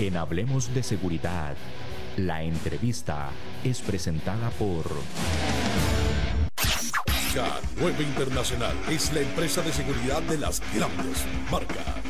En Hablemos de Seguridad, la entrevista es presentada por... K9 Internacional es la empresa de seguridad de las grandes marcas.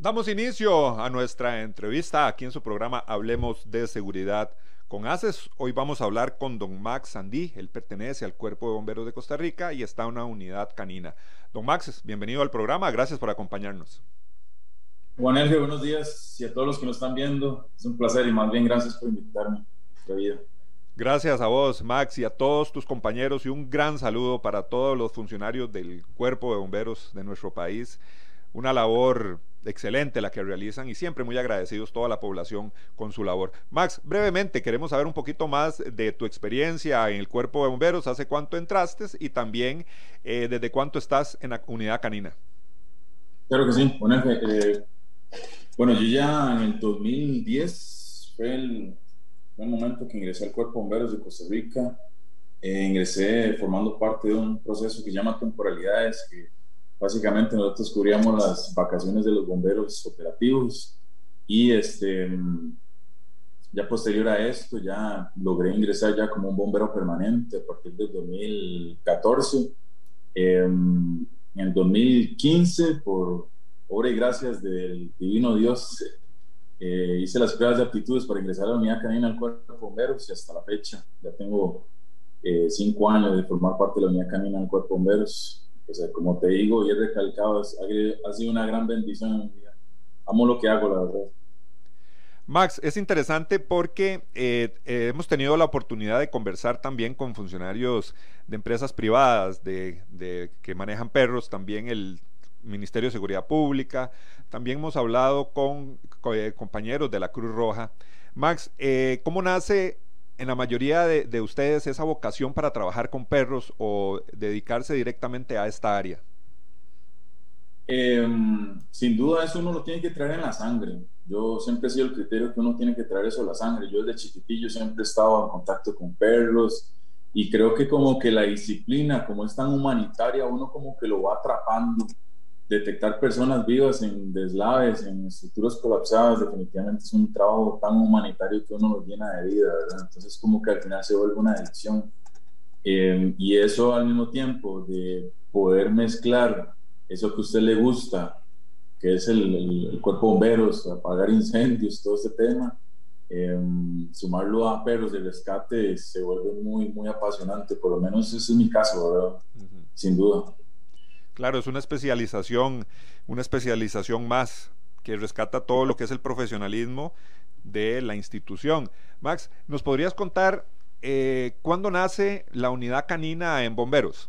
Damos inicio a nuestra entrevista aquí en su programa Hablemos de Seguridad con ACES. Hoy vamos a hablar con don Max Sandí. Él pertenece al Cuerpo de Bomberos de Costa Rica y está en una unidad canina. Don Max, bienvenido al programa. Gracias por acompañarnos. Juan buenos días y a todos los que nos están viendo. Es un placer y más bien gracias por invitarme a vida. Gracias a vos, Max, y a todos tus compañeros y un gran saludo para todos los funcionarios del Cuerpo de Bomberos de nuestro país. Una labor excelente la que realizan y siempre muy agradecidos toda la población con su labor. Max, brevemente queremos saber un poquito más de tu experiencia en el cuerpo de bomberos, hace cuánto entraste y también eh, desde cuánto estás en la unidad canina. Claro que sí, bueno, eh, bueno yo ya en el 2010 fue el, momento que ingresé al cuerpo de bomberos de Costa Rica, eh, ingresé formando parte de un proceso que se llama temporalidades, Básicamente nosotros cubríamos las vacaciones de los bomberos operativos y este, ya posterior a esto ya logré ingresar ya como un bombero permanente a partir del 2014. Em, en el 2015, por obra y gracias del divino Dios, eh, hice las pruebas de aptitudes para ingresar a la unidad canina al cuerpo de bomberos y hasta la fecha ya tengo eh, cinco años de formar parte de la unidad canina del cuerpo de bomberos como te digo y he recalcado, ha sido una gran bendición en mi vida. Amo lo que hago, la verdad. Max, es interesante porque eh, eh, hemos tenido la oportunidad de conversar también con funcionarios de empresas privadas de, que manejan perros, también el Ministerio de Seguridad Pública, también hemos hablado con, eh, compañeros de la Cruz Roja. Max, ¿cómo nace en la mayoría de, ustedes esa vocación para trabajar con perros o dedicarse directamente a esta área? Em, sin duda eso uno lo tiene que traer en la sangre. Yo siempre he sido el criterio que uno tiene que traer eso a la sangre. Yo desde chiquitillo siempre he estado en contacto con perros y creo que como que la disciplina, como es tan humanitaria, uno como que lo va atrapando detectar personas vivas en deslaves, en estructuras colapsadas, definitivamente es un trabajo tan humanitario que uno lo llena de vida, ¿verdad? Entonces como que al final se vuelve una adicción. Em, y eso al mismo tiempo de poder mezclar eso que a usted le gusta, que es el, cuerpo de bomberos, apagar incendios, todo este tema, em, sumarlo a perros de rescate se vuelve muy, muy apasionante, por lo menos ese es mi caso, ¿verdad? Sin duda. Claro, es una especialización, una especialización más que rescata todo lo que es el profesionalismo de la institución. Max, ¿nos podrías contar eh, cuándo nace la unidad canina en bomberos?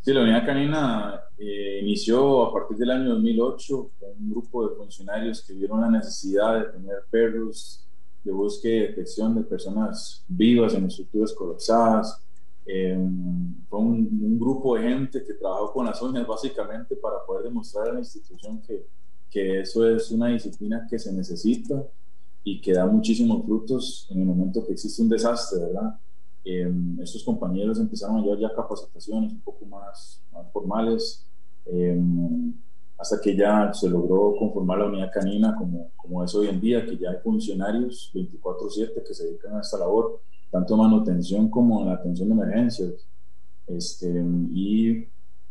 Sí, la unidad canina eh, inició a partir del año 2008 con un grupo de funcionarios que vieron la necesidad de tener perros de búsqueda y detección de personas vivas en estructuras colapsadas, Em, fue un, grupo de gente que trabajó con las uñas básicamente para poder demostrar a la institución que, que eso es una disciplina que se necesita y que da muchísimos frutos en el momento que existe un desastre, ¿verdad? Em, estos compañeros empezaron a llevar ya capacitaciones un poco más, más formales, em, hasta que ya se logró conformar la unidad canina como, como es hoy en día, que ya hay funcionarios 24/7 que se dedican a esta labor tanto manutención como la atención de emergencias. Este, y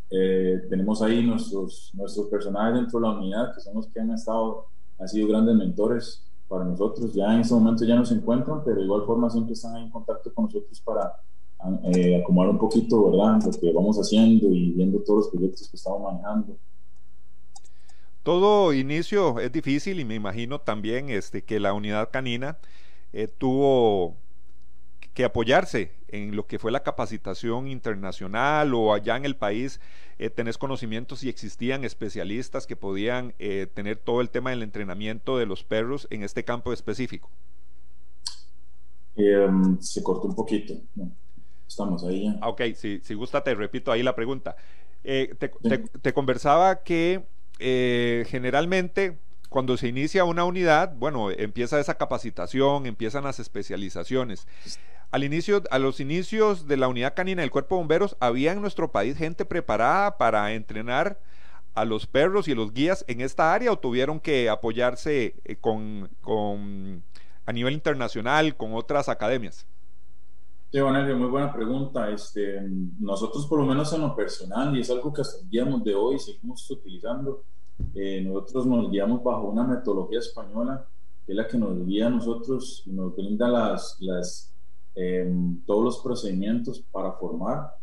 eh, tenemos ahí nuestros, nuestros personajes dentro de la unidad, que son los que han estado, han sido grandes mentores para nosotros. Ya en este momento ya no se encuentran, pero de igual forma siempre están en contacto con nosotros para eh, acomodar un poquito, ¿verdad?, lo que vamos haciendo y viendo todos los proyectos que estamos manejando. Todo inicio es difícil y me imagino también este, que la unidad canina eh, tuvo que apoyarse en lo que fue la capacitación internacional o allá en el país, eh, tenés conocimientos si existían especialistas que podían eh, tener todo el tema del entrenamiento de los perros en este campo específico. Em, se cortó un poquito. Estamos ahí ya. Ah, ok, si, si gusta te repito ahí la pregunta. Eh, te, conversaba que eh, generalmente cuando se inicia una unidad, bueno, empieza esa capacitación, empiezan las especializaciones. Al inicio, a los inicios de la unidad canina del Cuerpo de Bomberos, había en nuestro país gente preparada para entrenar a los perros y los guías en esta área o tuvieron que apoyarse eh, con, con, a nivel internacional con otras academias? Sí, bueno, muy buena pregunta. Este, nosotros, por lo menos en lo personal, y es algo que hasta el día de hoy seguimos utilizando, eh, nosotros nos guiamos bajo una metodología española, que es la que nos guía a nosotros nos brinda las, em, todos los procedimientos para formar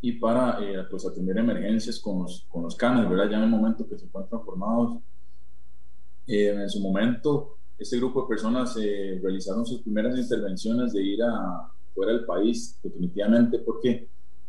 y para eh, pues atender emergencias con los, con los canes, ¿verdad? Ya en el momento que se encuentran formados. Eh, en su momento, este grupo de personas realizaron sus primeras intervenciones de ir a fuera del país, definitivamente, porque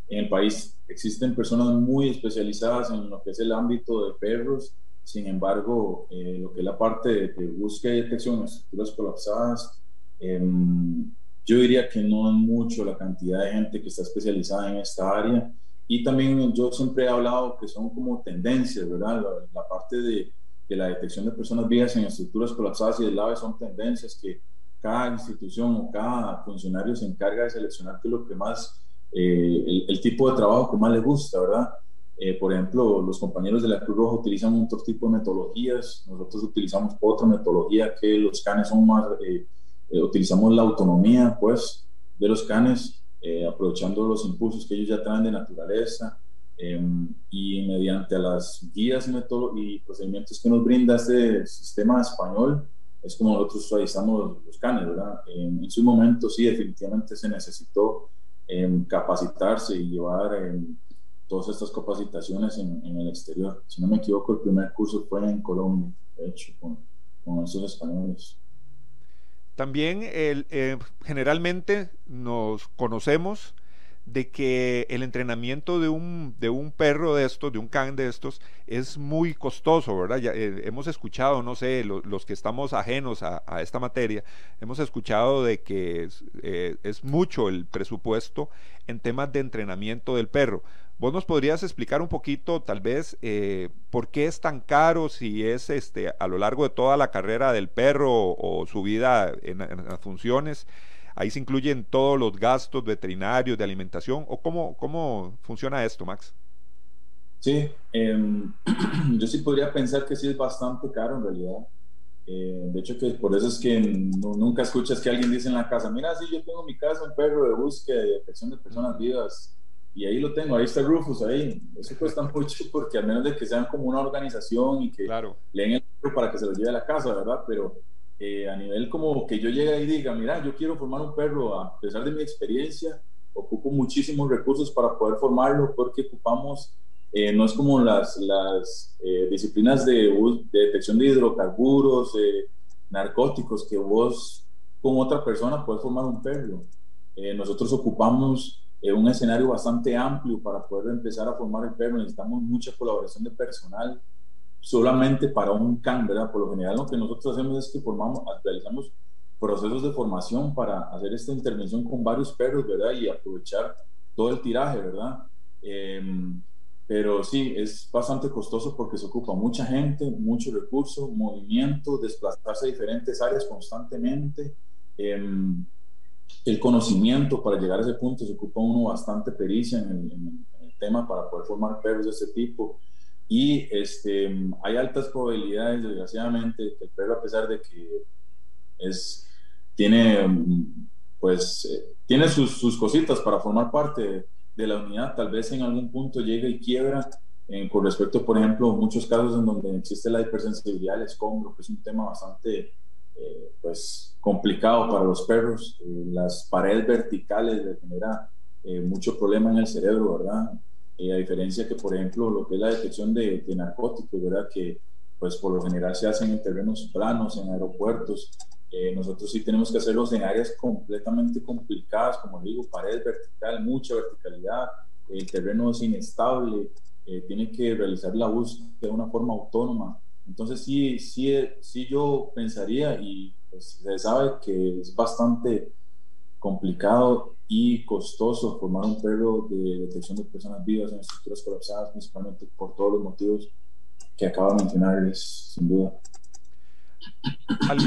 en el país existen personas muy especializadas en lo que es el ámbito de perros, sin embargo, eh, lo que es la parte de, búsqueda y detección de estructuras colapsadas, em, yo diría que no es mucho la cantidad de gente que está especializada en esta área. Y también yo siempre he hablado que son como tendencias, ¿verdad? La, parte de, de, la detección de personas vivas en estructuras colapsadas y del AVE son tendencias que cada institución o cada funcionario se encarga de seleccionar qué es lo que más eh, el, tipo de trabajo que más les gusta, ¿verdad? Eh, por ejemplo, los compañeros de la Cruz Roja utilizan otro tipo de metodologías, nosotros utilizamos otra metodología que los canes son más, eh, utilizamos la autonomía, pues, de los canes, aprovechando los impulsos que ellos ya traen de naturaleza em, y mediante las guías y, procedimientos que nos brinda este sistema español, es como nosotros suavizamos los canes, ¿verdad? En, en su momento sí, definitivamente se necesitó en capacitarse y llevar en todas estas capacitaciones en, el exterior. Si no me equivoco, el primer curso fue en Colombia, de hecho, con, con esos españoles. También el, eh, generalmente nos conocemos de que el entrenamiento de un, de un perro de estos, de un can de estos, es muy costoso, ¿verdad? Ya, eh, hemos escuchado, no sé, los que estamos ajenos a, esta materia, hemos escuchado de que eh, es, mucho el presupuesto en temas de entrenamiento del perro. ¿Vos nos podrías explicar un poquito, tal vez, eh, por qué es tan caro, si es este, a lo largo de toda la carrera del perro o, su vida en las funciones? Ahí se incluyen todos los gastos veterinarios, de alimentación, o cómo, cómo funciona esto, Max? Sí, em, yo sí podría pensar que sí es bastante caro en realidad. Eh, de hecho, que por eso es que nunca escuchas que alguien dice en la casa, mira, sí, yo tengo mi casa, un perro de búsqueda y detección de personas vivas, y ahí lo tengo, ahí está Rufus, ahí. Eso cuesta mucho porque al menos de que sean como una organización y que claro. leen el perro para que se lo lleve a la casa, ¿verdad? Pero eh, a nivel como que yo llegue y diga, mira, yo quiero formar un perro, a pesar de mi experiencia, ocupo muchísimos recursos para poder formarlo porque ocupamos, eh, no es como las, las eh, disciplinas de, de, detección de hidrocarburos, narcóticos, que vos con otra persona puedes formar un perro. nosotros ocupamos un escenario bastante amplio para poder empezar a formar el perro, necesitamos mucha colaboración de personal, solamente para un CAN, ¿verdad? Por lo general lo que nosotros hacemos es que formamos, realizamos procesos de formación para hacer esta intervención con varios perros, ¿verdad? Y aprovechar todo el tiraje, ¿verdad? Em, pero sí, es bastante costoso porque se ocupa mucha gente, mucho recurso, movimiento, desplazarse a diferentes áreas constantemente. Em, el conocimiento para llegar a ese punto se ocupa uno bastante pericia en el, tema para poder formar perros de ese tipo y este, hay altas probabilidades, desgraciadamente, que el perro, a pesar de que es, tiene, pues, eh, tiene sus, sus, cositas para formar parte de la unidad, tal vez en algún punto llegue y quiebra. con respecto, por ejemplo, muchos casos en donde existe la hipersensibilidad al escombro, que es un tema bastante eh, pues, complicado para los perros. Eh, las paredes verticales le genera mucho problema en el cerebro, ¿verdad? Eh, a diferencia que, por ejemplo, lo que es la detección de, narcóticos, ¿verdad? Que pues por lo general se hacen en terrenos planos, en aeropuertos. Eh, nosotros sí tenemos que hacerlos en áreas completamente complicadas, como digo, pared vertical, mucha verticalidad, el terreno es inestable, eh, tiene que realizar la búsqueda de una forma autónoma. Entonces sí, sí, sí yo pensaría y pues, se sabe que es bastante complicado y costoso formar un perro de detección de personas vivas en estructuras colapsadas, principalmente por todos los motivos que acabo de mencionarles, sin duda.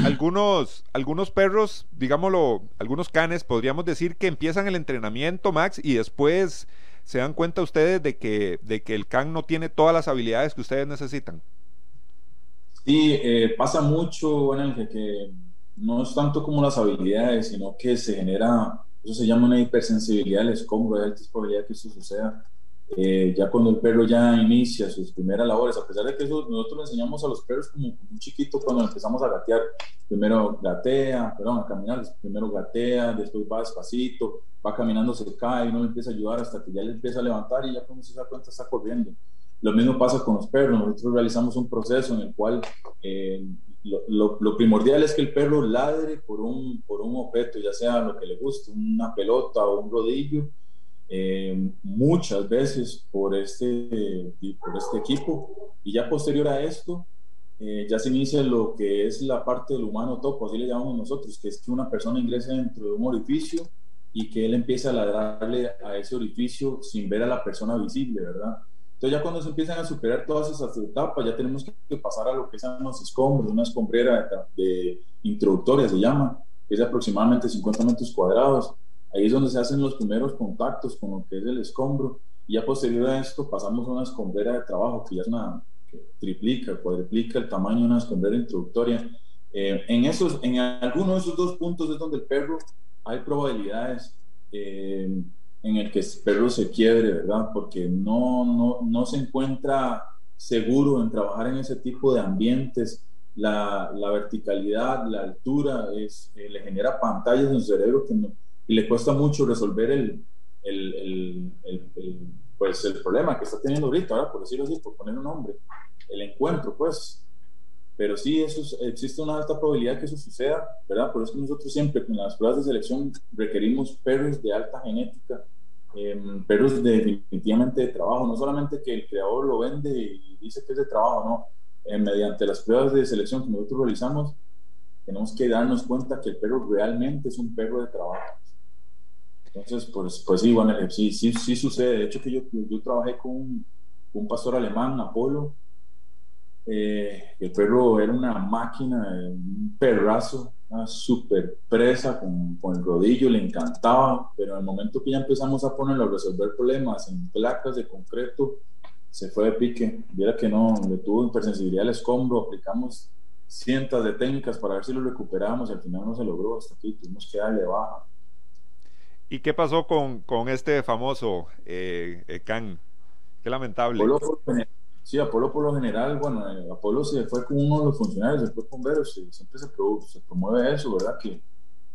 algunos, algunos perros, digámoslo, algunos canes, podríamos decir que empiezan el entrenamiento, Max, y después se dan cuenta ustedes de que, de que el can no tiene todas las habilidades que ustedes necesitan. Sí, eh, pasa mucho, en el que no es tanto como las habilidades, sino que se genera, eso se llama una hipersensibilidad al escombro, hay alta probabilidad que eso suceda. Eh, ya cuando el perro ya inicia sus primeras labores, a pesar de que eso nosotros le enseñamos a los perros como un chiquito cuando empezamos a gatear, primero gatea, perdón, a caminar, primero gatea, después va despacito, va caminando, se cae, uno le empieza a ayudar hasta que ya le empieza a levantar y ya cuando se da cuenta está corriendo. Lo mismo pasa con los perros, nosotros realizamos un proceso en el cual eh, lo, lo, primordial es que el perro ladre por un, por un objeto, ya sea lo que le guste, una pelota o un rodillo, eh, muchas veces por este, por este equipo. Y ya posterior a esto, eh, ya se inicia lo que es la parte del humano topo, así le llamamos nosotros, que es que una persona ingrese dentro de un orificio y que él empiece a ladrarle a ese orificio sin ver a la persona visible, ¿verdad? Entonces ya cuando se empiezan a superar todas esas etapas, ya tenemos que pasar a lo que son los escombros, una escombrera de, introductoria se llama, que es de aproximadamente 50 metros cuadrados. Ahí es donde se hacen los primeros contactos con lo que es el escombro. Y ya posterior a esto pasamos a una escombrera de trabajo, que ya es una que triplica, cuadriplica el tamaño de una escombrera introductoria. Eh, en, esos, en alguno de esos dos puntos es donde el perro hay probabilidades eh, en el que el perro se quiebre, ¿verdad? Porque no, no, no se encuentra seguro en trabajar en ese tipo de ambientes. La, la verticalidad, la altura, es, eh, le genera pantallas en su cerebro que y le cuesta mucho resolver el, el, el, pues el problema que está teniendo ahorita, ¿verdad? por decirlo así, por poner un nombre, el encuentro, pues. Pero sí, eso existe una alta probabilidad que eso suceda, ¿verdad? Por eso nosotros siempre con las pruebas de selección requerimos perros de alta genética Em, pero es definitivamente de trabajo, no solamente que el creador lo vende y dice que es de trabajo, no. Eh, mediante las pruebas de selección que nosotros realizamos, tenemos que darnos cuenta que el perro realmente es un perro de trabajo. Entonces, pues, pues sí, bueno, sí, sí, sí sucede. De hecho, que yo, yo trabajé con un, un pastor alemán, Apolo, eh, el perro era una máquina, un perrazo, una super presa con, con, el rodillo, le encantaba, pero en el momento que ya empezamos a ponerlo a resolver problemas en placas de concreto, se fue de pique. Viera que no, le tuvo hipersensibilidad al escombro, aplicamos cientos de técnicas para ver si lo recuperábamos y al final no se logró, hasta aquí tuvimos que darle baja. ¿Y qué pasó con, con este famoso eh, eh Can? Qué lamentable. Sí, Apolo por lo general, bueno, eh, Apolo se fue con uno de los funcionarios del cuerpo bomberos, siempre se, se, promueve eso, ¿verdad? Que,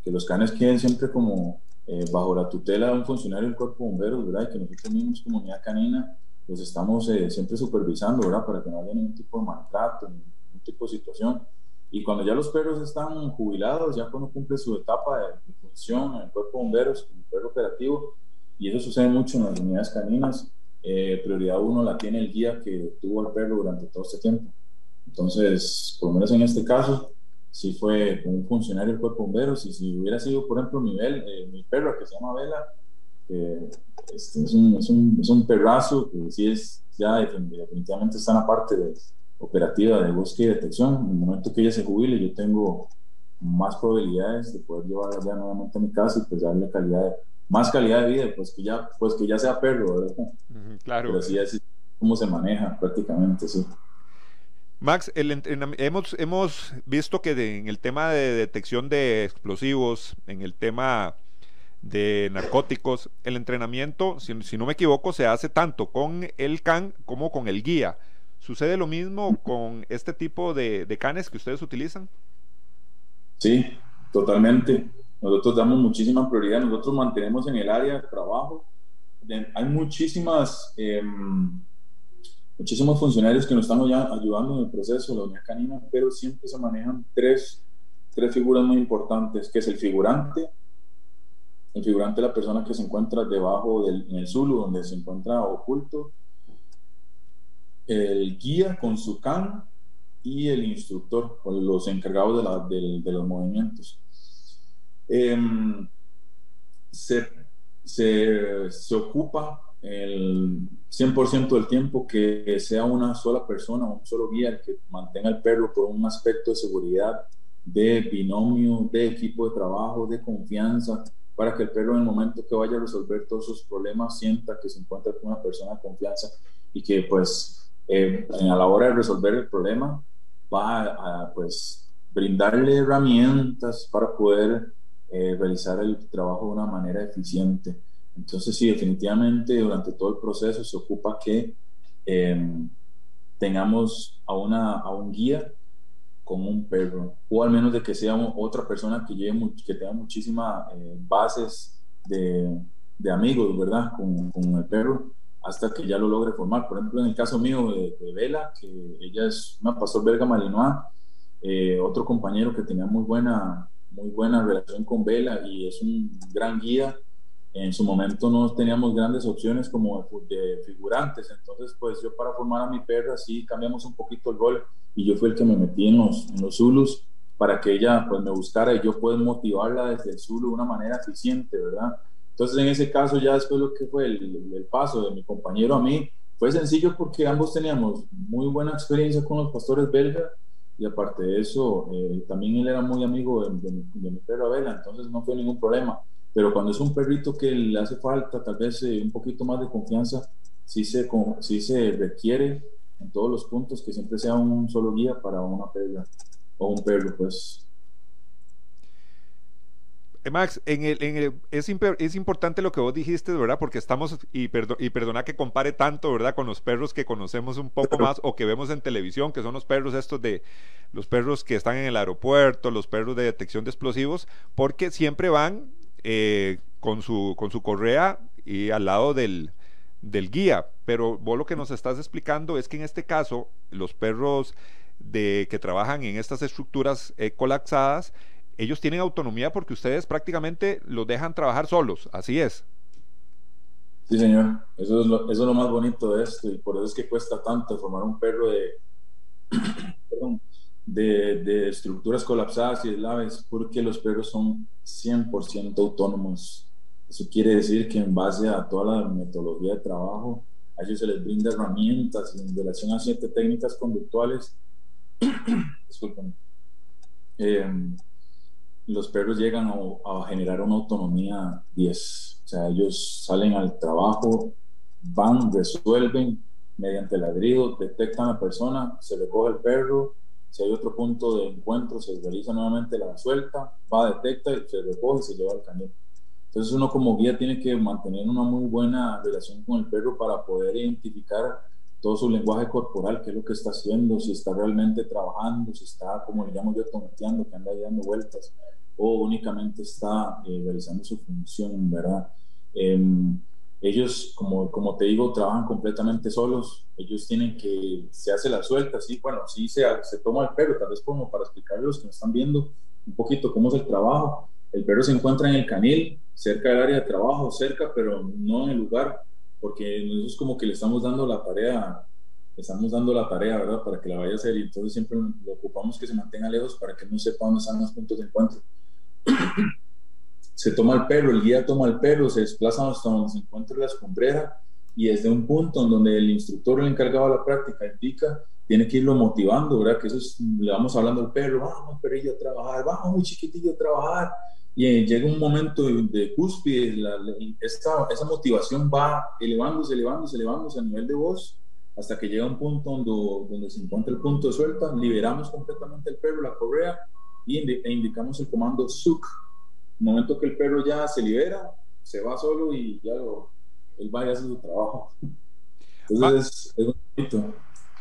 que los canes queden siempre como eh, bajo la tutela de un funcionario del cuerpo bomberos, ¿verdad? Y que nosotros mismos, comunidad canina, pues estamos eh, siempre supervisando, ¿verdad? Para que no haya ningún tipo de maltrato, ningún tipo de situación. Y cuando ya los perros están jubilados, ya cuando cumple su etapa de, función en el cuerpo bomberos, como perro operativo, y eso sucede mucho en las unidades caninas, eh, prioridad uno la tiene el guía que tuvo el perro durante todo este tiempo. Entonces, por lo menos en este caso, si fue un funcionario del cuerpo bomberos y si hubiera sido, por ejemplo, mi, eh, mi perro que se llama Vela, que este, es, un, es, un, es, un, perrazo que sí es, ya definitivamente está en la parte de, operativa de búsqueda y detección. En el momento que ella se jubile, yo tengo más probabilidades de poder llevarla ya nuevamente a mi casa y pues darle calidad de, más calidad de vida, pues que ya, pues que ya sea perro, ¿verdad? claro. Pero así es como se maneja prácticamente, sí. Max, el hemos, hemos visto que en el tema de detección de explosivos, en el tema de narcóticos, el entrenamiento, si, no me equivoco, se hace tanto con el can como con el guía. ¿Sucede lo mismo con este tipo de, de canes que ustedes utilizan? Sí, totalmente. Nosotros damos muchísima prioridad, nosotros mantenemos en el área de trabajo. Hay muchísimas, em, muchísimos funcionarios que nos están ayudando en el proceso la unidad canina, pero siempre se manejan tres, tres figuras muy importantes, que es el figurante, el figurante es la persona que se encuentra debajo del en el Zulu, donde se encuentra oculto, el guía con su can y el instructor, los encargados de, la, de, de los movimientos. Em, se, se, se ocupa el 100% del tiempo que sea una sola persona, un solo guía que mantenga el perro por un aspecto de seguridad, de binomio, de equipo de trabajo, de confianza, para que el perro en el momento que vaya a resolver todos sus problemas sienta que se encuentra con una persona de confianza y que pues eh, a la hora de resolver el problema va a, pues brindarle herramientas para poder eh, realizar el trabajo de una manera eficiente. Entonces, sí, definitivamente durante todo el proceso se ocupa que em, tengamos a, una, a un guía con un perro, o al menos de que sea otra persona que, lleve, que tenga muchísimas eh, bases de, de, amigos, ¿verdad? Con, con, el perro, hasta que ya lo logre formar. Por ejemplo, en el caso mío de Vela, que ella es una pastor belga malinois, eh, otro compañero que tenía muy buena, muy buena relación con Vela y es un gran guía en su momento no teníamos grandes opciones como de figurantes, entonces pues yo para formar a mi perra sí cambiamos un poquito el rol y yo fui el que me metí en los, en los Zulus para que ella pues me buscara y yo pueda motivarla desde el Zulu de una manera eficiente, ¿verdad? Entonces en ese caso ya después lo que fue el, el paso de mi compañero a mí fue sencillo porque ambos teníamos muy buena experiencia con los pastores belgas y aparte de eso eh, también él era muy amigo de, mi perra Vela, entonces no fue ningún problema pero cuando es un perrito que le hace falta tal vez eh, un poquito más de confianza, sí se, sí se requiere en todos los puntos que siempre sea un solo guía para una perra o un perro, pues. Eh, Max, en el, en el, es, es, importante lo que vos dijiste, ¿verdad? Porque estamos, y, y perdona que compare tanto, ¿verdad? Con los perros que conocemos un poco más o que vemos en televisión, que son los perros estos de, los perros que están en el aeropuerto, los perros de detección de explosivos, porque siempre van eh, con, su, con su correa y al lado del, del guía. Pero vos lo que nos estás explicando es que en este caso los perros de, que trabajan en estas estructuras eh, colapsadas, ellos tienen autonomía porque ustedes prácticamente los dejan trabajar solos, así es. Sí, señor, eso es lo, eso es lo más bonito de esto y por eso es que cuesta tanto formar un perro de, perdón, de, estructuras colapsadas y eslaves, porque los perros son 100% autónomos. Eso quiere decir que en base a toda la metodología de trabajo, a ellos se les brinda herramientas en relación a siete técnicas conductuales. Disculpen. Em, los perros llegan a, generar una autonomía 10. O sea, ellos salen al trabajo, van, resuelven mediante ladrido, detectan a la persona, se recoge el perro, si hay otro punto de encuentro, se realiza nuevamente la suelta, va, detecta se recoge y se lleva al cañón. Entonces uno como guía tiene que mantener una muy buena relación con el perro para poder identificar todo su lenguaje corporal, qué es lo que está haciendo, si está realmente trabajando, si está, como le llamo yo, tomateando, que anda ahí dando vueltas, o únicamente está eh, realizando su función, ¿verdad? Eh, ellos, como, como te digo, trabajan completamente solos. Ellos tienen que, se hace la suelta, sí, bueno, sí se, se toma el perro, tal vez como para explicarles a los que me están viendo un poquito cómo es el trabajo. El perro se encuentra en el canil, cerca del área de trabajo, cerca, pero no en el lugar, porque nosotros como que le estamos dando la tarea, le estamos dando la tarea, ¿verdad? Para que la vaya a hacer y entonces siempre lo ocupamos que se mantenga lejos para que no sepa dónde están los puntos de encuentro se toma el perro, el guía toma el perro, se desplaza hasta donde se encuentra la escombrera y desde un punto en donde el instructor, el encargado de la práctica, indica, tiene que irlo motivando, ¿verdad? Que eso es, le vamos hablando al perro, vamos perrillo a trabajar, vamos muy chiquitillo a trabajar. Y eh, llega un momento de, de cúspide, la, esta, esa motivación va elevándose, elevándose, elevándose a nivel de voz, hasta que llega un punto donde, donde se encuentra el punto de suelta, liberamos completamente el perro, la correa, y e indicamos el comando SUC, momento que el perro ya se libera, se va solo y ya lo, él va y hace su trabajo. Entonces es, bonito.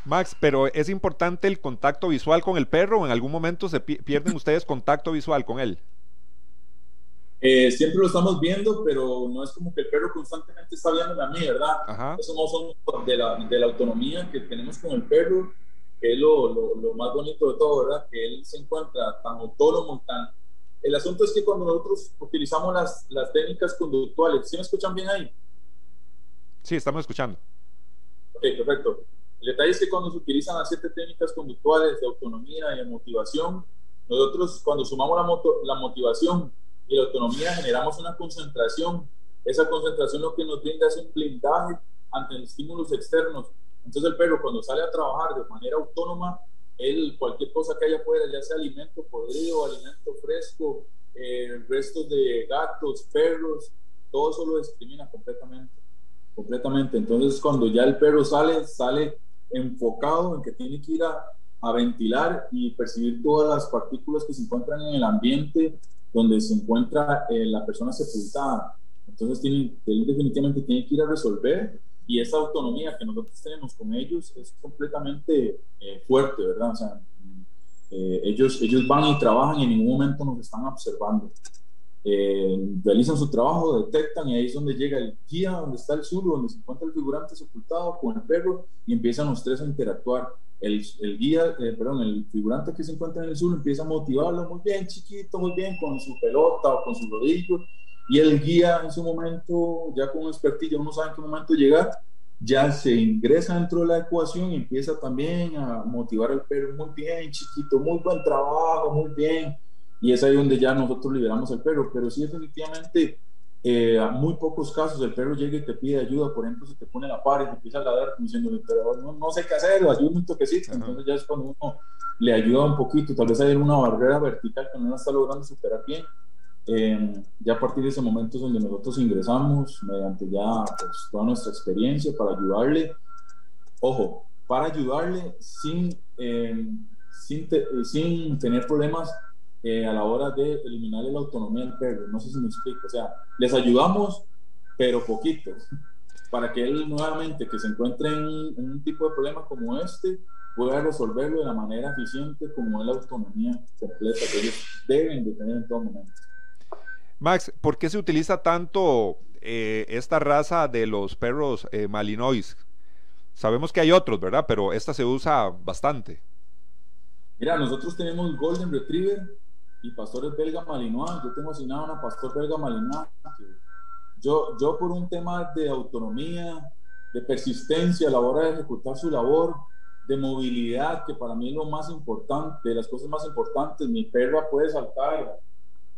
Max, pero es importante el contacto visual con el perro o en algún momento se pierden ustedes contacto visual con él. Eh, siempre lo estamos viendo, pero no es como que el perro constantemente está viendo a mí, ¿verdad? Eso no son de la, de la, autonomía que tenemos con el perro, que es lo, lo, lo, más bonito de todo, ¿verdad? Que él se encuentra tan autónomo, tan, el asunto es que cuando nosotros utilizamos las, las técnicas conductuales, ¿sí me escuchan bien ahí? Sí, estamos escuchando. Ok, perfecto. El detalle es que cuando se utilizan las siete técnicas conductuales de autonomía y de motivación, nosotros cuando sumamos la, moto, la motivación y la autonomía generamos una concentración. Esa concentración lo que nos brinda es un blindaje ante estímulos externos. Entonces el perro cuando sale a trabajar de manera autónoma, él cualquier cosa que haya afuera, ya sea alimento podrido, alimento fresco, eh, restos de gatos, perros, todo eso lo discrimina completamente. Completamente. Entonces cuando ya el perro sale, sale enfocado en que tiene que ir a, a ventilar y percibir todas las partículas que se encuentran en el ambiente donde se encuentra eh, la persona sepultada. Entonces, tiene, él definitivamente tiene que ir a resolver y esa autonomía que nosotros tenemos con ellos es completamente eh, fuerte, ¿verdad? O sea, eh, ellos, ellos van y trabajan y en ningún momento nos están observando. realizan su trabajo, detectan y ahí es donde llega el guía, donde está el sur, donde se encuentra el figurante sepultado con el perro y empiezan los tres a interactuar el, el guía, eh, perdón, el figurante que se encuentra en el sur empieza a motivarlo muy bien, chiquito, muy bien, con su pelota o con su rodillo, y el guía en su momento, ya con expertise, uno sabe en qué momento llegar, ya se ingresa dentro de la ecuación y empieza también a motivar al perro, muy bien, chiquito, muy buen trabajo, muy bien, y es ahí donde ya nosotros liberamos al perro, pero sí definitivamente eh, a muy pocos casos el perro llega y te pide ayuda, por ejemplo, se te pone la pared y te empieza a ladrar diciendo, pero no, no, sé qué hacer, ayúdame un toquecito, entonces ya es cuando uno le ayuda un poquito, tal vez hay una barrera vertical que no está logrando superar bien, eh, ya a partir de ese momento es donde nosotros ingresamos mediante ya pues, toda nuestra experiencia para ayudarle, ojo, para ayudarle sin, eh, sin, sin tener problemas eh, a la hora de eliminar la autonomía del perro. No sé si me explico. O sea, les ayudamos, pero poquito, para que él nuevamente, que se encuentre en un, tipo de problema como este, pueda resolverlo de la manera eficiente como es la autonomía completa que ellos deben de tener en todo momento. Max, ¿por qué se utiliza tanto eh, esta raza de los perros eh, malinois? Sabemos que hay otros, ¿verdad? Pero esta se usa bastante. Mira, nosotros tenemos Golden Retriever, y pastores belga malinois. Yo tengo asignado una pastor belga malinois. Yo, yo por un tema de autonomía, de persistencia a la hora de ejecutar su labor, de movilidad, que para mí es lo más importante, de las cosas más importantes. Mi perra puede saltar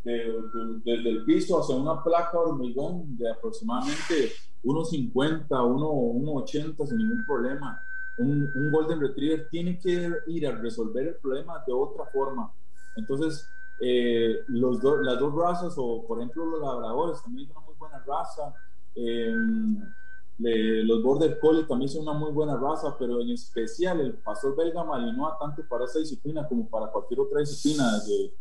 desde el piso hacia una placa de hormigón de aproximadamente 1,50, 1,80 sin ningún problema. Un, un Golden Retriever tiene que ir a resolver el problema de otra forma. Entonces, eh, los las dos razas, o por ejemplo los labradores, también son una muy buena raza. Em, los Border Collie también son una muy buena raza, pero en especial el pastor belga malinois, tanto para esa disciplina como para cualquier otra disciplina de,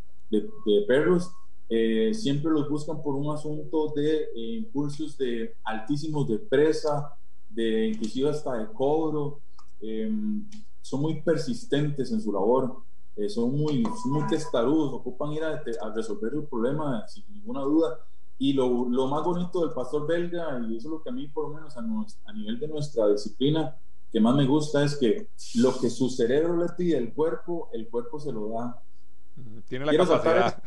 de, perros, eh, siempre los buscan por un asunto de eh, impulsos de altísimos de presa, de inclusive hasta de cobro. Em, son muy persistentes en su labor. Eh, son, muy, muy testarudos, ocupan ir a, resolver el problema sin ninguna duda. Y lo, lo, más bonito del pastor belga, y eso es lo que a mí por lo menos a, a, nivel de nuestra disciplina, que más me gusta es que lo que su cerebro le pide al cuerpo, el cuerpo se lo da. Tiene la capacidad.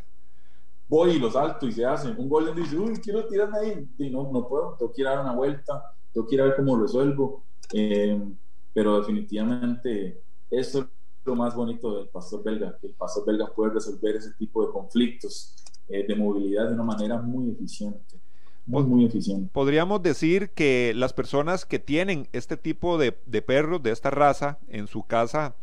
voy y los salto y se hacen. Un golden dice, uy, quiero tirarme ahí. Y no, no puedo, tengo que ir a dar una vuelta, tengo que ir a ver cómo resuelvo. Eh, pero definitivamente eso lo más bonito del pastor belga, que el pastor belga puede resolver ese tipo de conflictos eh, de movilidad de una manera muy eficiente. Muy, muy eficiente. Podríamos decir que las personas que tienen este tipo de, de perros, de esta raza, en su casa,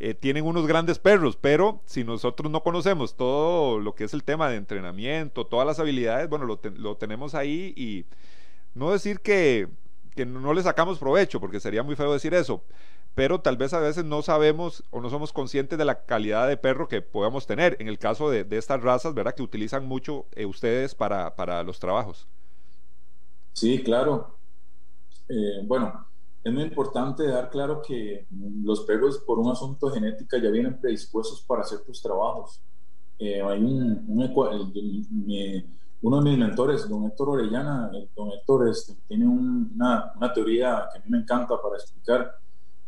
eh, tienen unos grandes perros, pero si nosotros no conocemos todo lo que es el tema de entrenamiento, todas las habilidades, bueno, lo, lo tenemos ahí y no decir que, que no le sacamos provecho, porque sería muy feo decir eso, pero tal vez a veces no sabemos o no somos conscientes de la calidad de perro que podamos tener. En el caso de, estas razas, ¿verdad? Que utilizan mucho eh, ustedes para, para, los trabajos. Sí, claro. Eh, bueno, es muy importante dar claro que los perros, por un asunto genética, ya vienen predispuestos para ciertos trabajos. Eh, hay un, uno de mis mentores, don Héctor Orellana, don Héctor este, tiene una, una teoría que a mí me encanta para explicar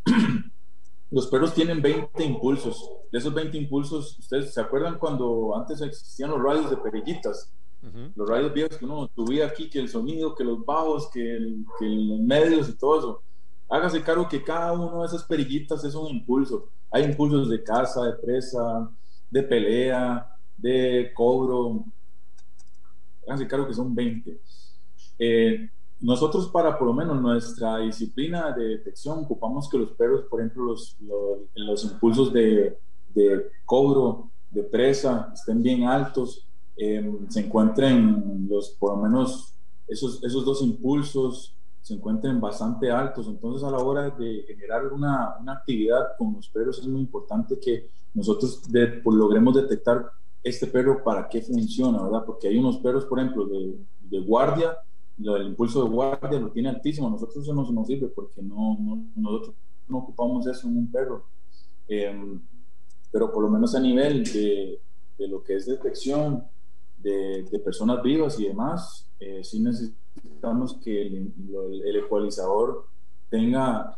los perros tienen 20 impulsos. De esos 20 impulsos, ¿ustedes se acuerdan cuando antes existían los radios de perillitas? Los radios viejos que uno subía aquí, que el sonido, que los bajos, que, los medios y todo eso. Hágase cargo que cada uno de esas perillitas es un impulso. Hay impulsos de caza, de presa, de pelea, de cobro. Háganse cargo que son 20. Eh, nosotros para por lo menos nuestra disciplina de detección ocupamos que los perros, por ejemplo, los, los, impulsos de, de, cobro, de presa, estén bien altos, em, se encuentren los, por lo menos esos, esos dos impulsos se encuentren bastante altos. Entonces, a la hora de generar una, una actividad con los perros, es muy importante que nosotros pues, logremos detectar este perro para qué funciona, ¿verdad? Porque hay unos perros, por ejemplo, de, de guardia, el impulso de guardia lo tiene altísimo. Nosotros eso no nos sirve porque no, no, nosotros no ocupamos eso en un perro. Em, pero por lo menos a nivel de, de lo que es detección de, personas vivas y demás, eh, sí necesitamos que el, ecualizador tenga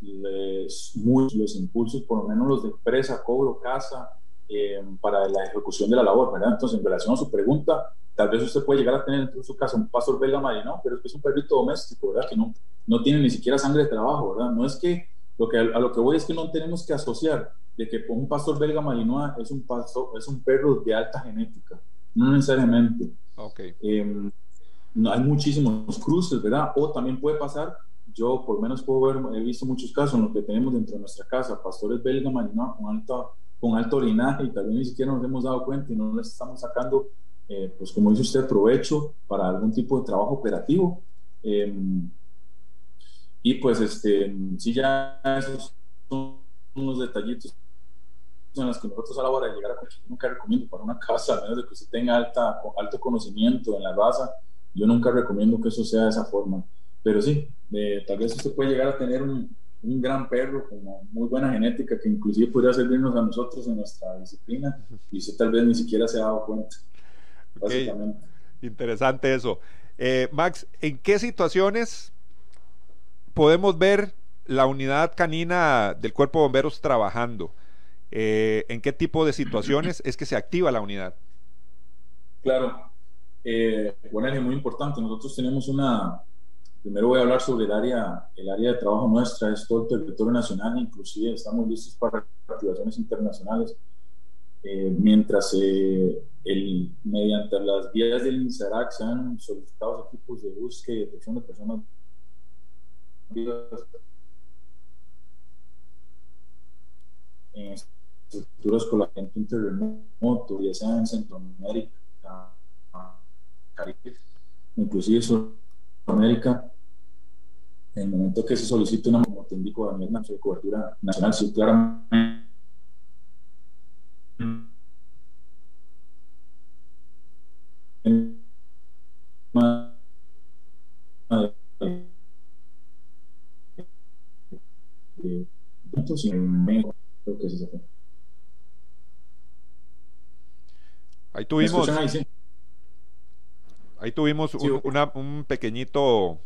los, los impulsos, por lo menos los de presa, cobro, casa, eh, para la ejecución de la labor, ¿verdad? Entonces, en relación a su pregunta, tal vez usted puede llegar a tener en su casa un pastor belga marino, pero es que es un perrito doméstico, ¿verdad? Que no, no tiene ni siquiera sangre de trabajo, ¿verdad? No es que, lo que a lo que voy es que no tenemos que asociar de que un pastor belga marino es un, pastor, es un perro de alta genética, no necesariamente. Okay. Eh, hay muchísimos cruces, ¿verdad? O también puede pasar, yo por lo menos puedo ver, he visto muchos casos en los que tenemos dentro de nuestra casa, pastores belga marino con alto, con alto linaje y tal vez ni siquiera nos hemos dado cuenta y no les estamos sacando, eh, pues como dice usted, provecho para algún tipo de trabajo operativo. Em, y pues, este, sí, ya esos son unos detallitos en los que nosotros a la hora de llegar a nunca recomiendo para una casa, a menos de que usted tenga alta, alto conocimiento en la raza, yo nunca recomiendo que eso sea de esa forma. Pero sí, tal vez usted puede llegar a tener un, un, gran perro con muy buena genética que inclusive podría servirnos a nosotros en nuestra disciplina y usted tal vez ni siquiera se ha dado cuenta. Básicamente. Interesante eso. Eh, Max, ¿en qué situaciones podemos ver la unidad canina del cuerpo de bomberos trabajando? Eh, ¿En qué tipo de situaciones es que se activa la unidad? Claro, eh, bueno, es muy importante. Nosotros tenemos una, primero voy a hablar sobre el área, el área de trabajo nuestra, es todo el territorio nacional, inclusive estamos listos para activaciones internacionales. Eh, mientras eh, el, mediante las guías del INSARAC se han solicitado equipos de búsqueda y detección de personas en estructuras la gente terremoto, ya sea en Centroamérica, inclusive Sudamérica, en el momento que se solicite una, como te indico, de cobertura nacional, sí, claramente Ahí tuvimos. Ahí tuvimos un, pequeñito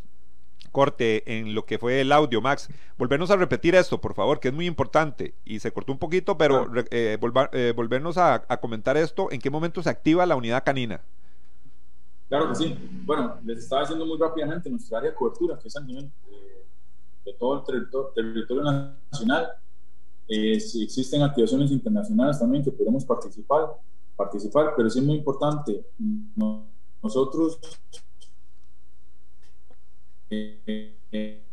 corte en lo que fue el audio, Max. Volvernos a repetir esto, por favor, que es muy importante. Y se cortó un poquito, pero eh, eh, volvernos a, comentar esto, ¿en qué momento se activa la unidad canina? Claro que sí. Bueno, les estaba diciendo muy rápidamente nuestra área de cobertura, que es a nivel de, todo el territorio, nacional. Eh, si existen activaciones internacionales también que podemos participar, participar, pero sí es muy importante. No, nosotros, eh,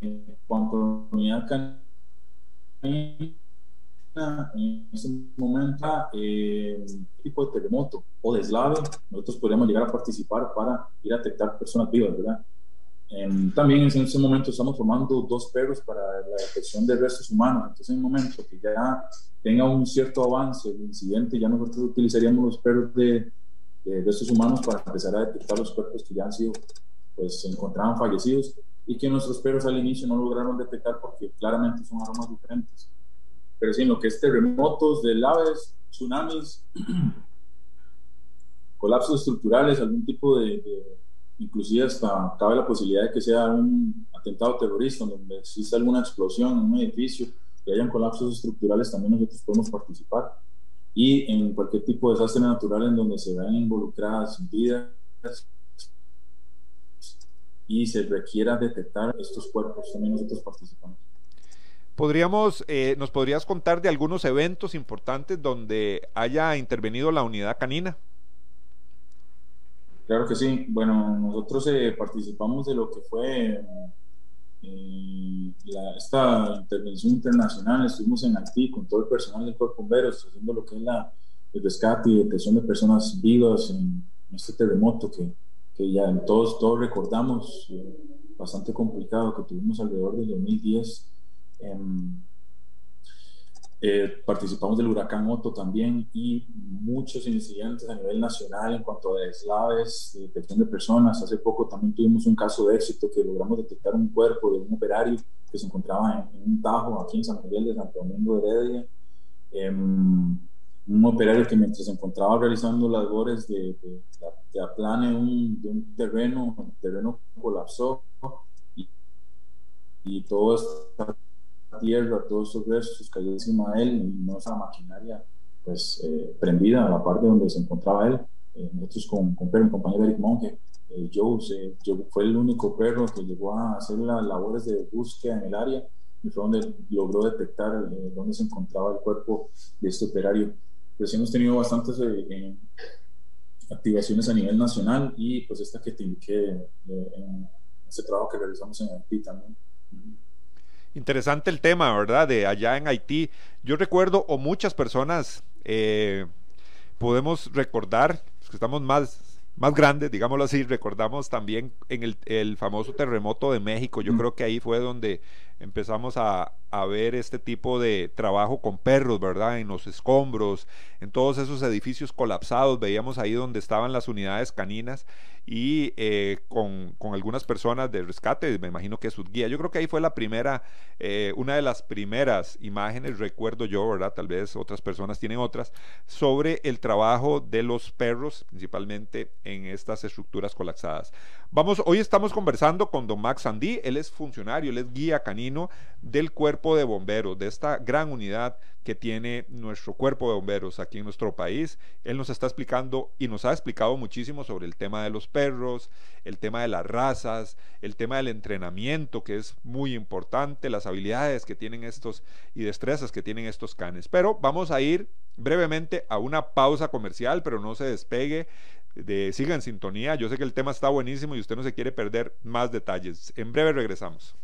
en cuanto a unidad canina, en ese momento, eh, tipo de terremoto o deslave, nosotros podríamos llegar a participar para ir a detectar personas vivas, ¿verdad? Em, también en ese momento estamos formando dos perros para la detección de restos humanos. Entonces, en un momento que ya tenga un cierto avance el incidente, ya nosotros utilizaríamos los perros de de estos humanos para empezar a detectar los cuerpos que ya han sido, pues se encontraban fallecidos y que nuestros perros al inicio no lograron detectar porque claramente son aromas diferentes. Pero sí, en lo que es terremotos, laves, tsunamis, colapsos estructurales, algún tipo de, inclusive hasta cabe la posibilidad de que sea un atentado terrorista donde exista alguna explosión en un edificio y hayan colapsos estructurales, también nosotros podemos participar y en cualquier tipo de desastre natural en donde se vean involucradas vidas y se requiera detectar estos cuerpos, también nosotros participamos. Podríamos, eh, ¿Nos podrías contar de algunos eventos importantes donde haya intervenido la unidad canina? Claro que sí. Bueno, nosotros eh, participamos de lo que fue eh, esta intervención internacional. Estuvimos en Haití con todo el personal del Cuerpo Bomberos haciendo lo que es la, el rescate y detección de personas vivas en, este terremoto que, que, ya todos, todos recordamos, eh, bastante complicado que tuvimos alrededor del 2010. Eh, participamos del huracán Otto también y muchos incidentes a nivel nacional en cuanto a deslaves, detección de personas. Hace poco también tuvimos un caso de éxito que logramos detectar un cuerpo de un operario que se encontraba en, un tajo aquí en San Miguel de Santo Domingo de Heredia. Em, un operario que mientras se encontraba realizando labores de, de, de aplane un, de un terreno, el terreno colapsó y, y todo está tierra, todos esos restos cayó encima de él no esa maquinaria pues eh, prendida a la parte donde se encontraba él. Eh, nosotros con, con Pedro, mi compañero Eric Monge, eh, Joe, fue el único perro que llegó a hacer las labores de búsqueda en el área y fue donde logró detectar eh, dónde se encontraba el cuerpo de este operario. Pues hemos tenido bastantes activaciones a nivel nacional y pues esta que te indiqué en este trabajo que realizamos en Haití también. Interesante el tema, ¿verdad? De allá en Haití. Yo recuerdo, o muchas personas eh, podemos recordar, que estamos más, más grandes, digámoslo así, recordamos también en el, el famoso terremoto de México. Yo mm. creo que ahí fue donde empezamos a, a, ver este tipo de trabajo con perros, ¿verdad? En los escombros, en todos esos edificios colapsados, veíamos ahí donde estaban las unidades caninas y eh, con, con, algunas personas de rescate, me imagino que su guía. Yo creo que ahí fue la primera, eh, una de las primeras imágenes, recuerdo yo, ¿verdad? Tal vez otras personas tienen otras, sobre el trabajo de los perros, principalmente en estas estructuras colapsadas. Vamos, hoy estamos conversando con don Max Sandí, él es funcionario, él es guía canino del cuerpo de bomberos, de esta gran unidad que tiene nuestro cuerpo de bomberos aquí en nuestro país. Él nos está explicando y nos ha explicado muchísimo sobre el tema de los perros, el tema de las razas, el tema del entrenamiento, que es muy importante, las habilidades que tienen estos y destrezas que tienen estos canes. Pero vamos a ir brevemente a una pausa comercial, pero no se despegue. De, siga en sintonía, yo sé que el tema está buenísimo y usted no se quiere perder más detalles. En breve regresamos.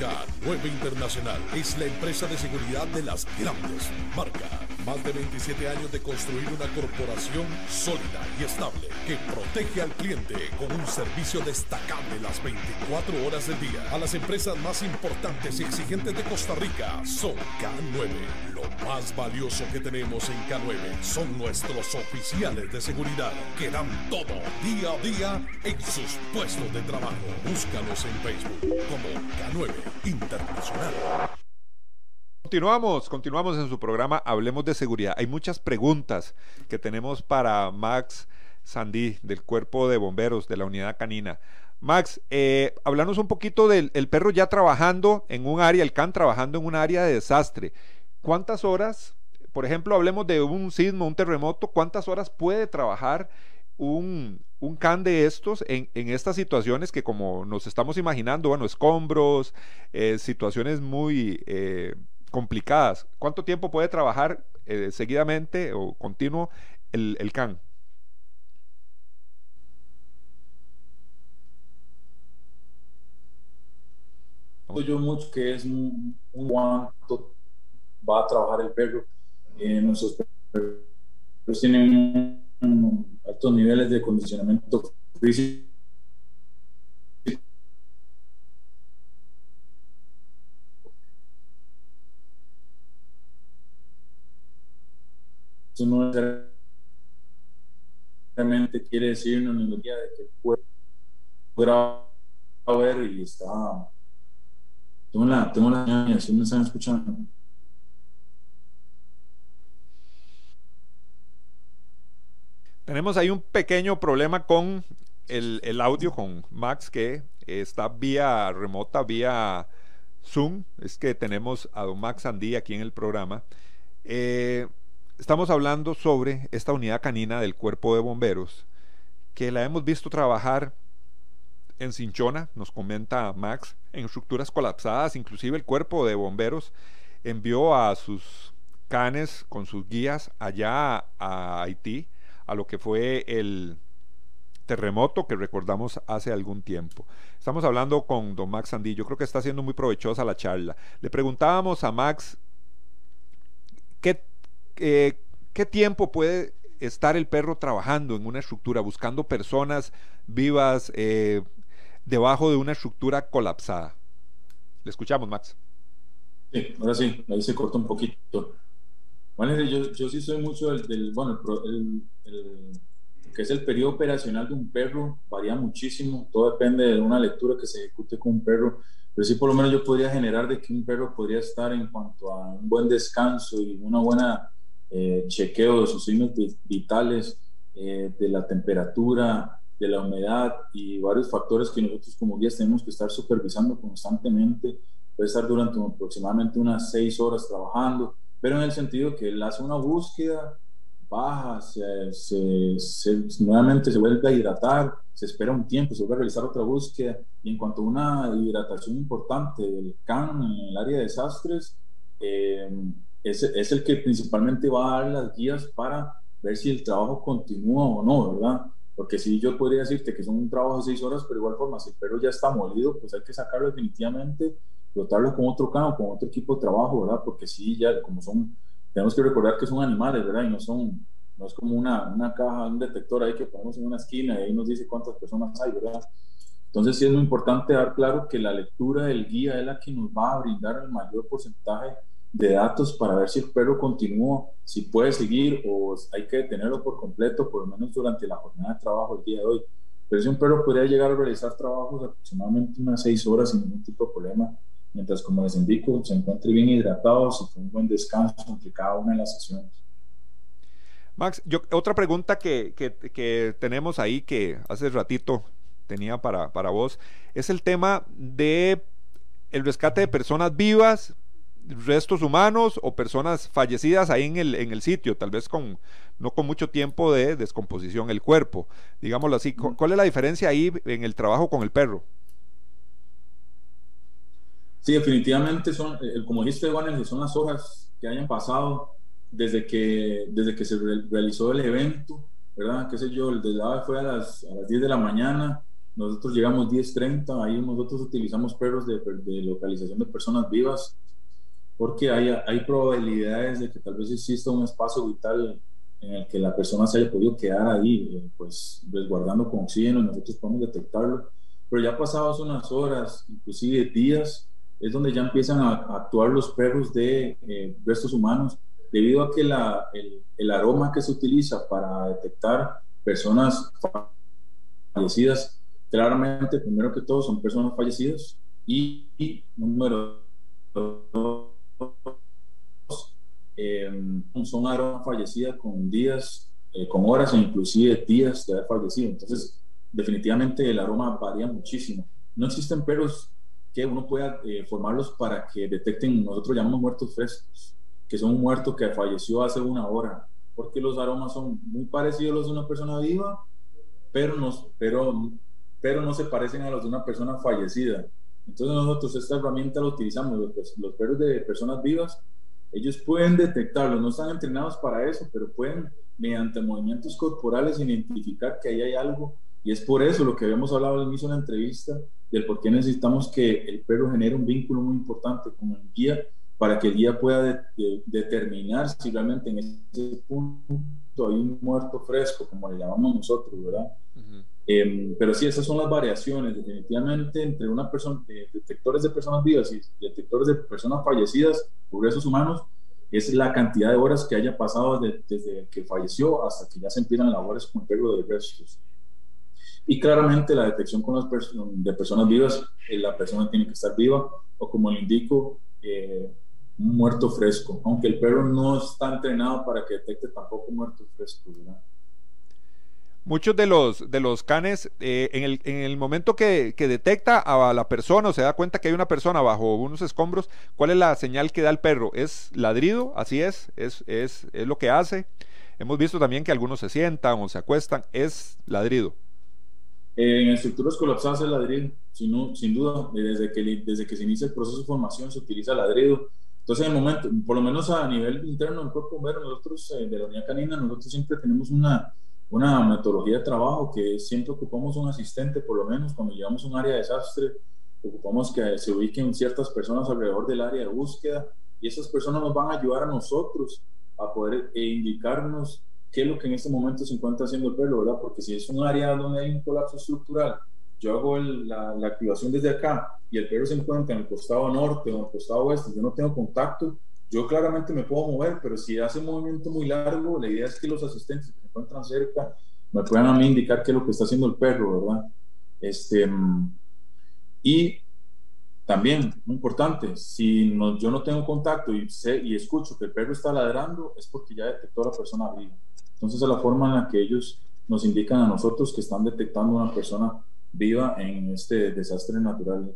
K9 Internacional es la empresa de seguridad de las grandes marcas. Más de 27 años de construir una corporación sólida y estable que protege al cliente con un servicio destacable las 24 horas del día. A las empresas más importantes y exigentes de Costa Rica son K9. Lo más valioso que tenemos en K9 son nuestros oficiales de seguridad que dan todo día a día en sus puestos de trabajo. Búscalos en Facebook como K9 Internacional. Continuamos, continuamos en su programa Hablemos de Seguridad. Hay muchas preguntas que tenemos para Max Sandí del Cuerpo de Bomberos de la Unidad Canina. Max, eh, un poquito del perro ya trabajando en un área, el can trabajando en un área de desastre. ¿Cuántas horas, por ejemplo, hablemos de un sismo, un terremoto, cuántas horas puede trabajar un, un can de estos en, en, estas situaciones que como nos estamos imaginando, bueno, escombros, eh, situaciones muy eh, complicadas. ¿Cuánto tiempo puede trabajar eh, seguidamente o continuo el, el can? Yo mucho que es un, cuánto va a trabajar el perro. nuestros perros tienen altos niveles de condicionamiento físico. Eso no realmente quiere decir una melodía de que el cuerpo ver y está. Tengo la, tengo la si me están escuchando. Tenemos ahí un pequeño problema con el, audio con Max que está vía remota, vía Zoom. Es que tenemos a don Max Andí aquí en el programa. Eh, estamos hablando sobre esta unidad canina del cuerpo de bomberos que la hemos visto trabajar en Cinchona, nos comenta Max, en estructuras colapsadas, inclusive el cuerpo de bomberos envió a sus canes con sus guías allá a Haití a lo que fue el, terremoto que recordamos hace algún tiempo. Estamos hablando con don Max Sandí, yo creo que está siendo muy provechosa la charla. Le preguntábamos a Max qué, eh, qué tiempo puede estar el perro trabajando en una estructura, buscando personas vivas eh, debajo de una estructura colapsada. Le escuchamos, Max. Sí, ahora sí, ahí se corta un poquito. Bueno, yo, yo sí soy mucho del, bueno, el, que es el periodo operacional de un perro, varía muchísimo, todo depende de una lectura que se ejecute con un perro, pero sí por lo menos yo podría generar de que un perro podría estar en cuanto a un buen descanso y una buena eh, chequeo de sus signos vitales, eh, de la temperatura, de la humedad y varios factores que nosotros como guías tenemos que estar supervisando constantemente. Puede estar durante aproximadamente unas seis horas trabajando, pero en el sentido que él hace una búsqueda, baja, se, se, nuevamente se vuelve a hidratar, se espera un tiempo, se vuelve a realizar otra búsqueda y en cuanto a una hidratación importante del CAN en el área de desastres, eh, es, es, el que principalmente va a dar las guías para ver si el trabajo continúa o no, ¿verdad? Porque si yo podría decirte que son un trabajo de seis horas, pero igual forma, si el perro ya está molido, pues hay que sacarlo definitivamente, dotarlo con otro cano, con otro equipo de trabajo, ¿verdad? Porque sí, ya como son, tenemos que recordar que son animales, ¿verdad? Y no son, no es como una, una caja, un detector ahí que ponemos en una esquina y ahí nos dice cuántas personas hay, ¿verdad? Entonces sí es muy importante dar claro que la lectura del guía es la que nos va a brindar el mayor porcentaje de datos para ver si el perro continúa, si puede seguir o hay que detenerlo por completo, por lo menos durante la jornada de trabajo el día de hoy. Pero si un perro podría llegar a realizar trabajos aproximadamente unas seis horas sin ningún tipo de problema, mientras, como les indico, se encuentre bien hidratados y con un buen descanso entre cada una de las sesiones. Max, yo, otra pregunta que, que, que tenemos ahí que hace ratito tenía para, para vos es el tema de el rescate de personas vivas restos humanos o personas fallecidas ahí en el, en el sitio, tal vez con no con mucho tiempo de descomposición el cuerpo, digámoslo así. ¿Cuál es la diferencia ahí en el trabajo con el perro? Sí, definitivamente son, eh, como dijiste, Juan, son las horas que hayan pasado desde que, desde que se realizó el evento, ¿verdad? Qué sé yo, el de la fue a las, a las 10 de la mañana, nosotros llegamos 10.30, ahí nosotros utilizamos perros de, de localización de personas vivas porque hay, hay probabilidades de que tal vez exista un espacio vital en el que la persona se haya podido quedar ahí, eh, pues resguardando con oxígeno, nosotros podemos detectarlo, pero ya pasadas unas horas, inclusive días, es donde ya empiezan a, actuar los perros de eh, restos humanos, debido a que la, el, el, aroma que se utiliza para detectar personas fallecidas, claramente, primero que todo, son personas fallecidas y, y número dos, eh, son aromas fallecidas con días, eh, con horas e inclusive días de haber fallecido. Entonces, definitivamente el aroma varía muchísimo. No existen perros que uno pueda eh, formarlos para que detecten, nosotros llamamos muertos frescos, que son un muerto que falleció hace una hora, porque los aromas son muy parecidos a los de una persona viva, pero no, pero, pero no se parecen a los de una persona fallecida. Entonces nosotros esta herramienta la utilizamos, los, los perros de personas vivas, ellos pueden detectarlo, no están entrenados para eso, pero pueden mediante movimientos corporales identificar que ahí hay algo y es por eso lo que habíamos hablado al inicio de la entrevista, del por qué necesitamos que el perro genere un vínculo muy importante con el guía para que el guía pueda determinar si realmente en ese punto hay un muerto fresco, como le llamamos nosotros, ¿verdad? Em, pero sí, esas son las variaciones, definitivamente, entre una persona, eh, detectores de personas vivas y detectores de personas fallecidas, progresos humanos, es la cantidad de horas que haya pasado desde que falleció hasta que ya se empiezan labores con perro de restos. Y claramente la detección con las de personas vivas, eh, la persona tiene que estar viva o como le indico, eh, un muerto fresco, aunque el perro no está entrenado para que detecte tampoco muerto fresco, ¿verdad? Muchos de los, de los canes, eh, en, el, en, el, momento que, que, detecta a la persona o se da cuenta que hay una persona bajo unos escombros, ¿cuál es la señal que da el perro? ¿Es ladrido? Así es, es, es, es lo que hace. Hemos visto también que algunos se sientan o se acuestan, es ladrido. En estructuras colapsadas es ladrido, sin, sin duda, desde que, desde que se inicia el proceso de formación se utiliza ladrido. Entonces, en el momento, por lo menos a nivel interno del cuerpo nosotros eh, de la unidad canina, nosotros siempre tenemos una una metodología de trabajo que siempre ocupamos un asistente, por lo menos cuando llegamos a un área de desastre, ocupamos que se ubiquen ciertas personas alrededor del área de búsqueda y esas personas nos van a ayudar a nosotros a poder e indicarnos qué es lo que en este momento se encuentra haciendo el perro, ¿verdad? Porque si es un área donde hay un colapso estructural, yo hago la, la, activación desde acá y el perro se encuentra en el costado norte o en el costado oeste, yo no tengo contacto, yo claramente me puedo mover, pero si hace un movimiento muy largo, la idea es que los asistentes que se encuentran cerca me puedan a mí indicar qué es lo que está haciendo el perro, ¿verdad? Este, y también, muy importante, si no, yo no tengo contacto y, sé, y escucho que el perro está ladrando, es porque ya detectó a la persona viva. Entonces, es la forma en la que ellos nos indican a nosotros que están detectando una persona viva en este desastre natural.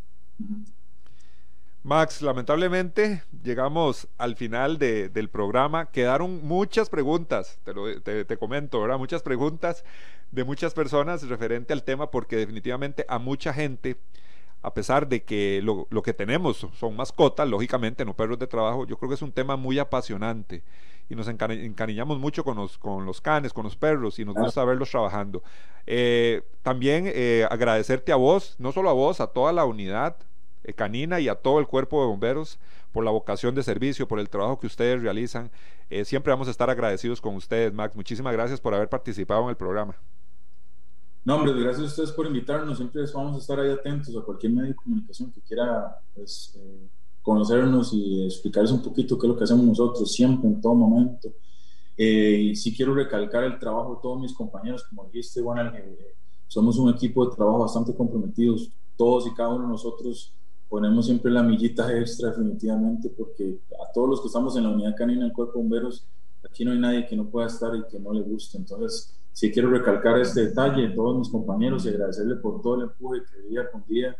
Max, lamentablemente llegamos al final del programa. Quedaron muchas preguntas, te, te, comento, ¿verdad? Muchas preguntas de muchas personas referente al tema porque definitivamente a mucha gente, a pesar de que lo, lo que tenemos son mascotas, lógicamente, no perros de trabajo, yo creo que es un tema muy apasionante y nos encariñamos mucho con los, con los canes, con los perros y nos gusta verlos trabajando. Eh, también eh, agradecerte a vos, no solo a vos, a toda la unidad, eh, canina y a todo el cuerpo de bomberos por la vocación de servicio, por el trabajo que ustedes realizan. Eh, siempre vamos a estar agradecidos con ustedes, Max. Muchísimas gracias por haber participado en el programa. No, hombre, gracias a ustedes por invitarnos. Siempre vamos a estar ahí atentos a cualquier medio de comunicación que quiera pues, eh, conocernos y explicarles un poquito qué es lo que hacemos nosotros, siempre, en todo momento. y sí quiero recalcar el trabajo de todos mis compañeros, como dijiste, bueno, somos un equipo de trabajo bastante comprometidos. Todos y cada uno de nosotros ponemos siempre la millita extra definitivamente porque a todos los que estamos en la unidad canina del cuerpo de bomberos, aquí no hay nadie que no pueda estar y que no le guste. Entonces, sí quiero recalcar este detalle de todos mis compañeros y agradecerle por todo el empuje que día con día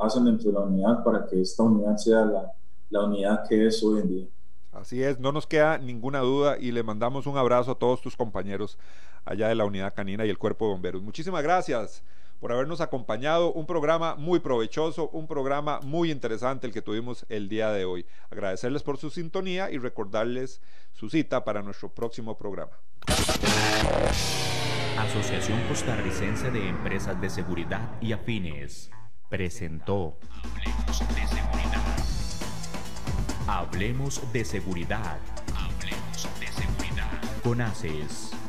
hacen dentro de la unidad para que esta unidad sea la, la unidad que es hoy en día. Así es, no nos queda ninguna duda y le mandamos un abrazo a todos tus compañeros allá de la unidad canina y el cuerpo de bomberos. Muchísimas gracias por habernos acompañado. Un programa muy provechoso, un programa muy interesante el que tuvimos el día de hoy. Agradecerles por su sintonía y recordarles su cita para nuestro próximo programa. Asociación Costarricense de Empresas de Seguridad y Afines presentó Hablemos de Seguridad. Hablemos de Seguridad. Hablemos de Seguridad. Con ACES.